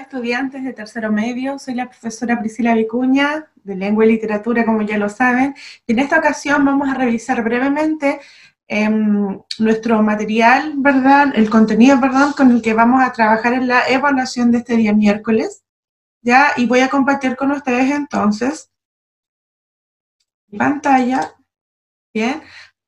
estudiantes de tercero medio, soy la profesora Priscila Vicuña, de Lengua y Literatura, como ya lo saben, y en esta ocasión vamos a revisar brevemente em, nuestro material, ¿verdad?, el contenido, perdón, con el que vamos a trabajar en la evaluación de este día miércoles, ¿ya? Y voy a compartir con ustedes entonces pantalla, ¿bien?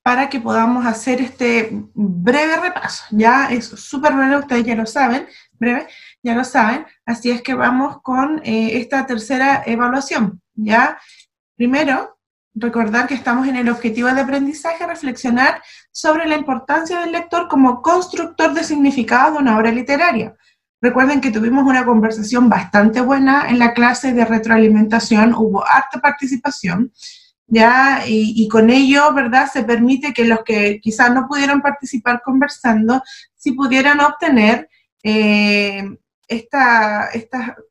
Para que podamos hacer este breve repaso, ¿ya? Es súper breve, ustedes ya lo saben, breve, ya lo saben, así es que vamos con eh, esta tercera evaluación, ¿ya? Primero, recordar que estamos en el objetivo de aprendizaje, reflexionar sobre la importancia del lector como constructor de significado de una obra literaria. Recuerden que tuvimos una conversación bastante buena en la clase de retroalimentación, hubo harta participación, ¿ya? Y, con ello, ¿verdad? Se permite que los que quizás no pudieron participar conversando, si pudieran obtener eh, estas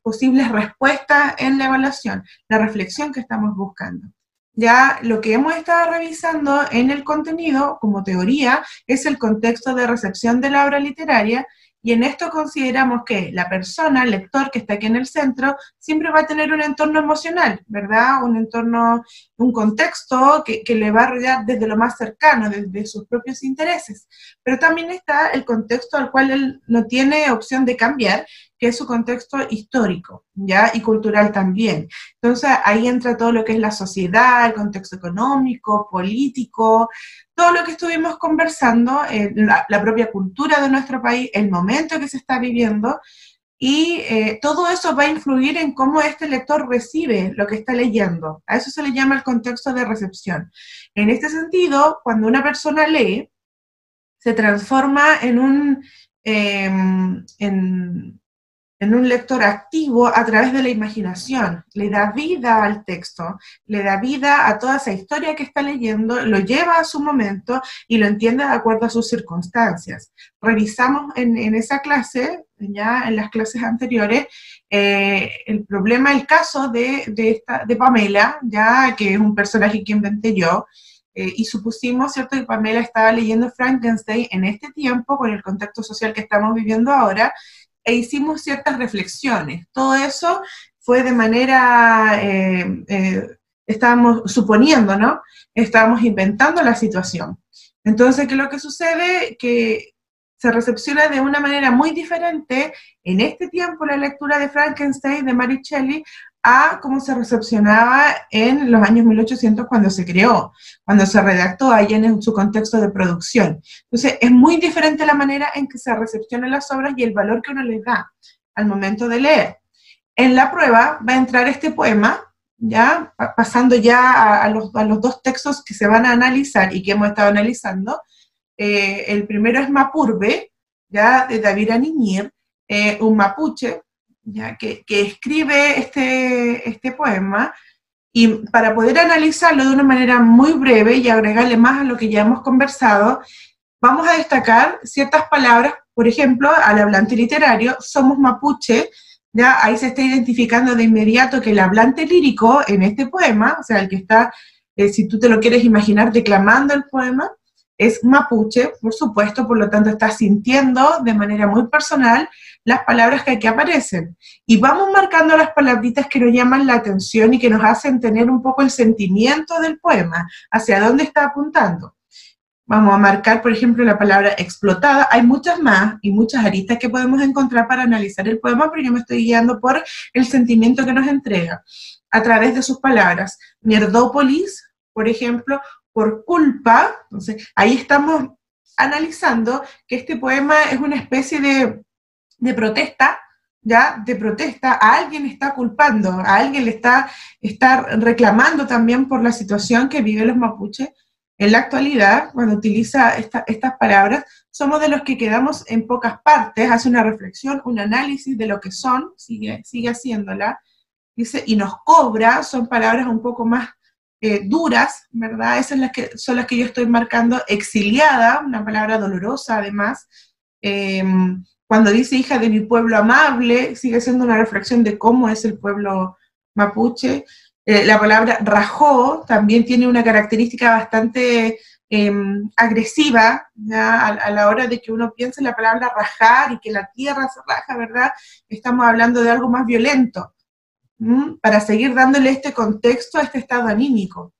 posibles respuestas en la evaluación, la reflexión que estamos buscando. Ya lo que hemos estado revisando en el contenido como teoría es el contexto de recepción de la obra literaria y en esto consideramos que la persona, el lector que está aquí en el centro, siempre va a tener un entorno emocional, ¿verdad? Un entorno, un contexto que, le va a rodear desde lo más cercano, desde sus propios intereses. Pero también está el contexto al cual él no tiene opción de cambiar, que es su contexto histórico, ¿ya? Y cultural también. Entonces ahí entra todo lo que es la sociedad, el contexto económico, político, todo lo que estuvimos conversando, eh, la, propia cultura de nuestro país, el momento que se está viviendo, y eh, todo eso va a influir en cómo este lector recibe lo que está leyendo. A eso se le llama el contexto de recepción. En este sentido, cuando una persona lee, se transforma en un, em, en, en un lector activo a través de la imaginación, le da vida al texto, le da vida a toda esa historia que está leyendo, lo lleva a su momento y lo entiende de acuerdo a sus circunstancias. Revisamos en, esa clase, ya en las clases anteriores, eh, el problema, el caso de, Pamela, ya que es un personaje que inventé yo, eh, y supusimos, ¿cierto?, que Pamela estaba leyendo Frankenstein en este tiempo, con el contexto social que estamos viviendo ahora, e hicimos ciertas reflexiones. Todo eso fue de manera, eh, eh, estábamos suponiendo, ¿no? Estábamos inventando la situación. Entonces, ¿qué es lo que sucede? Que se recepciona de una manera muy diferente en este tiempo la lectura de Frankenstein de Mary Shelley a cómo se recepcionaba en los años 1800 cuando se creó, cuando se redactó ahí en su contexto de producción. Entonces, es muy diferente la manera en que se recepcionan las obras y el valor que uno les da al momento de leer. En la prueba va a entrar este poema, ya pasando ya a, los, dos textos que se van a analizar y que hemos estado analizando. Eh, el primero es Mapurbe, ya de David Aniñir, eh, un mapuche, ya, que, escribe este, este poema, y para poder analizarlo de una manera muy breve y agregarle más a lo que ya hemos conversado, vamos a destacar ciertas palabras, por ejemplo, al hablante literario, somos mapuche, ya ahí se está identificando de inmediato que el hablante lírico en este poema, o sea, el que está, eh, si tú te lo quieres imaginar declamando el poema, es mapuche, por supuesto, por lo tanto está sintiendo de manera muy personal las palabras que aquí aparecen. Y vamos marcando las palabritas que nos llaman la atención y que nos hacen tener un poco el sentimiento del poema, hacia dónde está apuntando. Vamos a marcar, por ejemplo, la palabra explotada. Hay muchas más y muchas aristas que podemos encontrar para analizar el poema, pero yo me estoy guiando por el sentimiento que nos entrega a través de sus palabras. Mierdópolis, por ejemplo, por culpa. Entonces, ahí estamos analizando que este poema es una especie de de protesta, ya de protesta, a alguien está culpando, a alguien le está, está reclamando también por la situación que viven los mapuches. En la actualidad, cuando utiliza estas palabras, somos de los que quedamos en pocas partes, hace una reflexión, un análisis de lo que son, sigue, sigue haciéndola, dice, y nos cobra, son palabras un poco más eh, duras, ¿verdad? Esas son las, que, son las que yo estoy marcando, exiliada, una palabra dolorosa además, eh, cuando dice hija de mi pueblo amable, sigue siendo una reflexión de cómo es el pueblo mapuche. Eh, la palabra rajó también tiene una característica bastante, em, agresiva, A, la hora de que uno piense la palabra rajar y que la tierra se raja, ¿verdad? Estamos hablando de algo más violento, para seguir dándole este contexto a este estado anímico.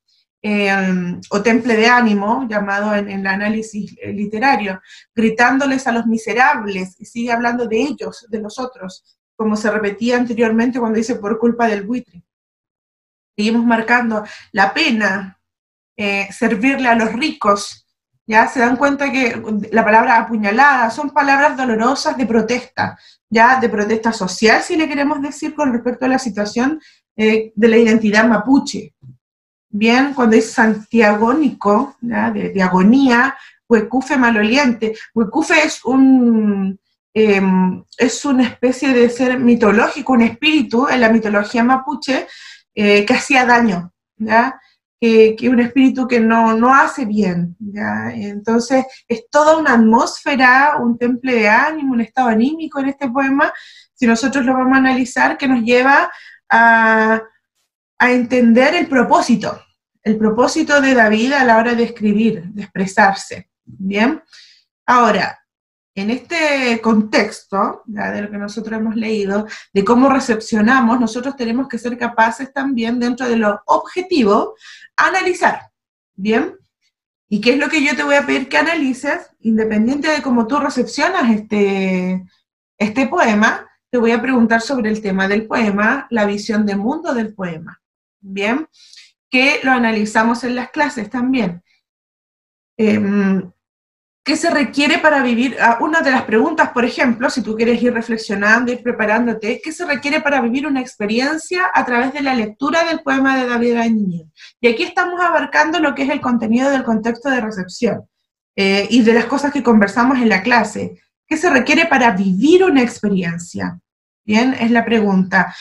Em, o temple de ánimo, llamado en, el análisis eh, literario, gritándoles a los miserables, y sigue hablando de ellos, de los otros, como se repetía anteriormente cuando dice por culpa del buitre. Seguimos marcando la pena, eh, servirle a los ricos, ya se dan cuenta que la palabra apuñalada son palabras dolorosas de protesta, ya de protesta social, si le queremos decir, con respecto a la situación eh, de la identidad mapuche. Bien, cuando es santiagónico, de, agonía, huecufe maloliente. Huecufe es un, em, es una especie de ser mitológico, un espíritu en la mitología mapuche eh, que hacía daño, ¿ya? Que, un espíritu que no, no hace bien. ¿ya? Entonces, es toda una atmósfera, un temple de ánimo, un estado anímico en este poema, si nosotros lo vamos a analizar, que nos lleva a, a entender el propósito, el propósito de David a la hora de escribir, de expresarse. Bien. Ahora, en este contexto de lo que nosotros hemos leído, de cómo recepcionamos, nosotros tenemos que ser capaces también, dentro de lo objetivo, analizar. ¿Bien? ¿Y qué es lo que yo te voy a pedir que analices? Independiente de cómo tú recepcionas este, este poema, te voy a preguntar sobre el tema del poema, la visión de mundo del poema. ¿Bien? Que lo analizamos en las clases también. Em, ¿Qué se requiere para vivir? Ah, una de las preguntas, por ejemplo, si tú quieres ir reflexionando, ir preparándote, ¿qué se requiere para vivir una experiencia a través de la lectura del poema de David Niñez? Y aquí estamos abarcando lo que es el contenido del contexto de recepción eh, y de las cosas que conversamos en la clase. ¿Qué se requiere para vivir una experiencia? Bien, es la pregunta.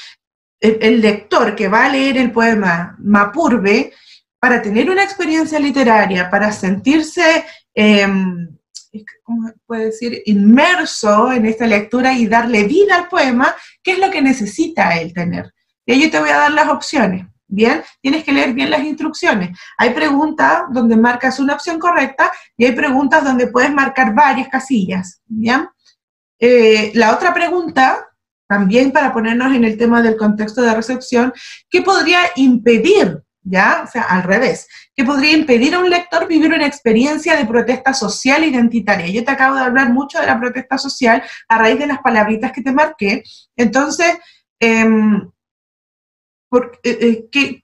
El, lector que va a leer el poema Mapurbe, para tener una experiencia literaria, para sentirse em, ¿cómo puede decir?, inmerso en esta lectura y darle vida al poema, ¿qué es lo que necesita él tener? Y ahí yo te voy a dar las opciones. Bien, tienes que leer bien las instrucciones. Hay preguntas donde marcas una opción correcta y hay preguntas donde puedes marcar varias casillas. Bien, eh, la otra pregunta, también para ponernos en el tema del contexto de recepción, ¿qué podría impedir ¿ya? O sea, al revés, que podría impedir a un lector vivir una experiencia de protesta social identitaria. Yo te acabo de hablar mucho de la protesta social a raíz de las palabritas que te marqué. Entonces, em, eh, eh, ¿qué,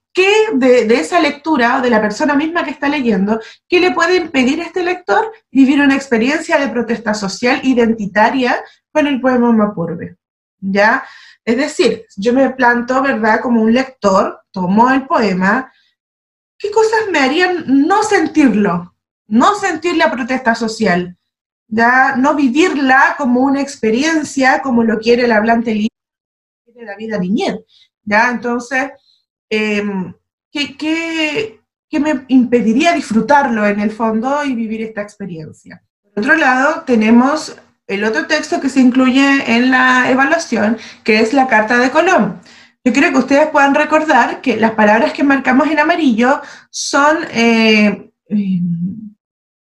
de, esa lectura o de la persona misma que está leyendo, qué le puede impedir a este lector vivir una experiencia de protesta social identitaria con el poema Mapurbe? ¿Ya? Es decir, yo me planto, ¿verdad?, como un lector, tomo el poema, ¿qué cosas me harían no sentirlo? No sentir la protesta social, ¿ya? No vivirla como una experiencia, como lo quiere el hablante libre de la vida niñez, ¿ya? Entonces, em, ¿qué, qué me impediría disfrutarlo en el fondo y vivir esta experiencia? Por otro lado, tenemos el otro texto que se incluye en la evaluación, que es la Carta de Colón. Yo quiero que ustedes puedan recordar que las palabras que marcamos en amarillo son eh, eh,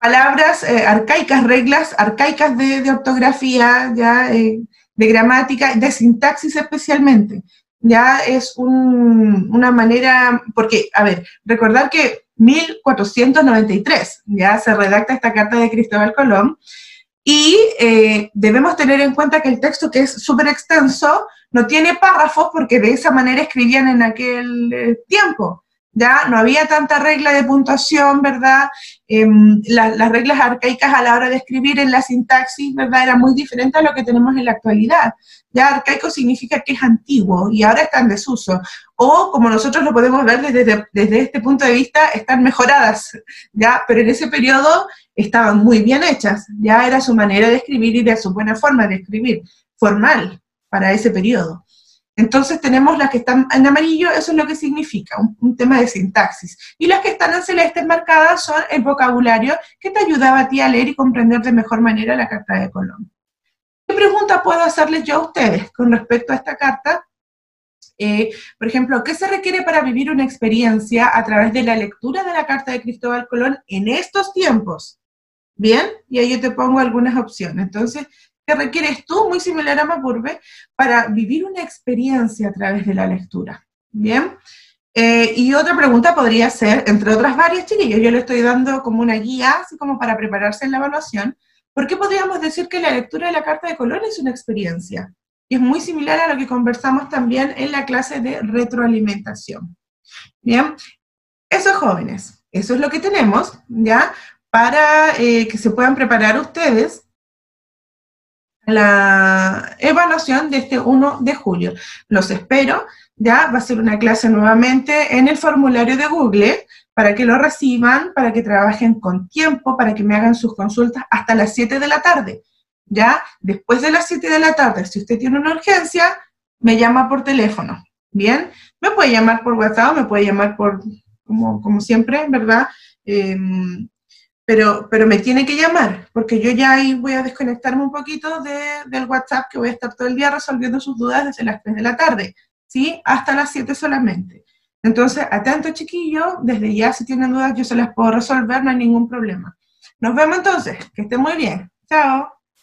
palabras eh, arcaicas, reglas arcaicas de, ortografía, ya, de gramática, de sintaxis especialmente. Ya es una manera, porque, a ver, recordar que 1493 ya se redacta esta carta de Cristóbal Colón, y eh, debemos tener en cuenta que el texto, que es súper extenso, no tiene párrafos porque de esa manera escribían en aquel eh, tiempo. ¿ya? No había tanta regla de puntuación, ¿verdad? Em, las reglas arcaicas a la hora de escribir en la sintaxis, ¿verdad? Era muy diferente a lo que tenemos en la actualidad. Ya arcaico significa que es antiguo y ahora está en desuso. O, como nosotros lo podemos ver desde, este punto de vista, están mejoradas, ¿ya? Pero en ese periodo estaban muy bien hechas, ya era su manera de escribir y de su buena forma de escribir, formal para ese periodo. Entonces tenemos las que están en amarillo, eso es lo que significa, un, tema de sintaxis. Y las que están en celeste marcadas son el vocabulario que te ayudaba a ti a leer y comprender de mejor manera la carta de Colón. ¿Qué pregunta puedo hacerles yo a ustedes con respecto a esta carta? Eh, por ejemplo, ¿qué se requiere para vivir una experiencia a través de la lectura de la carta de Cristóbal Colón en estos tiempos? Bien, y ahí yo te pongo algunas opciones. Entonces, ¿qué requieres tú, muy similar a Mapurbe, para vivir una experiencia a través de la lectura? Bien. Eh, y otra pregunta podría ser, entre otras varias, chiquillos, yo le estoy dando como una guía, así como para prepararse en la evaluación, ¿por qué podríamos decir que la lectura de la carta de Colón es una experiencia? Y es muy similar a lo que conversamos también en la clase de retroalimentación. Bien, esos jóvenes, eso es lo que tenemos, ¿ya? Para eh, que se puedan preparar ustedes la evaluación de este 1 de julio. Los espero, ya va a ser una clase nuevamente en el formulario de Google para que lo reciban, para que trabajen con tiempo, para que me hagan sus consultas hasta las 7 de la tarde. Ya, después de las 7 de la tarde, si usted tiene una urgencia, me llama por teléfono. Bien, me puede llamar por WhatsApp, me puede llamar por, como, como siempre, ¿verdad? Em, pero, pero me tiene que llamar, porque yo ya ahí voy a desconectarme un poquito del WhatsApp, que voy a estar todo el día resolviendo sus dudas desde las 3 de la tarde, ¿sí? Hasta las 7 solamente. Entonces, atento chiquillo, desde ya si tienen dudas yo se las puedo resolver, no hay ningún problema. Nos vemos entonces, que estén muy bien. Chao.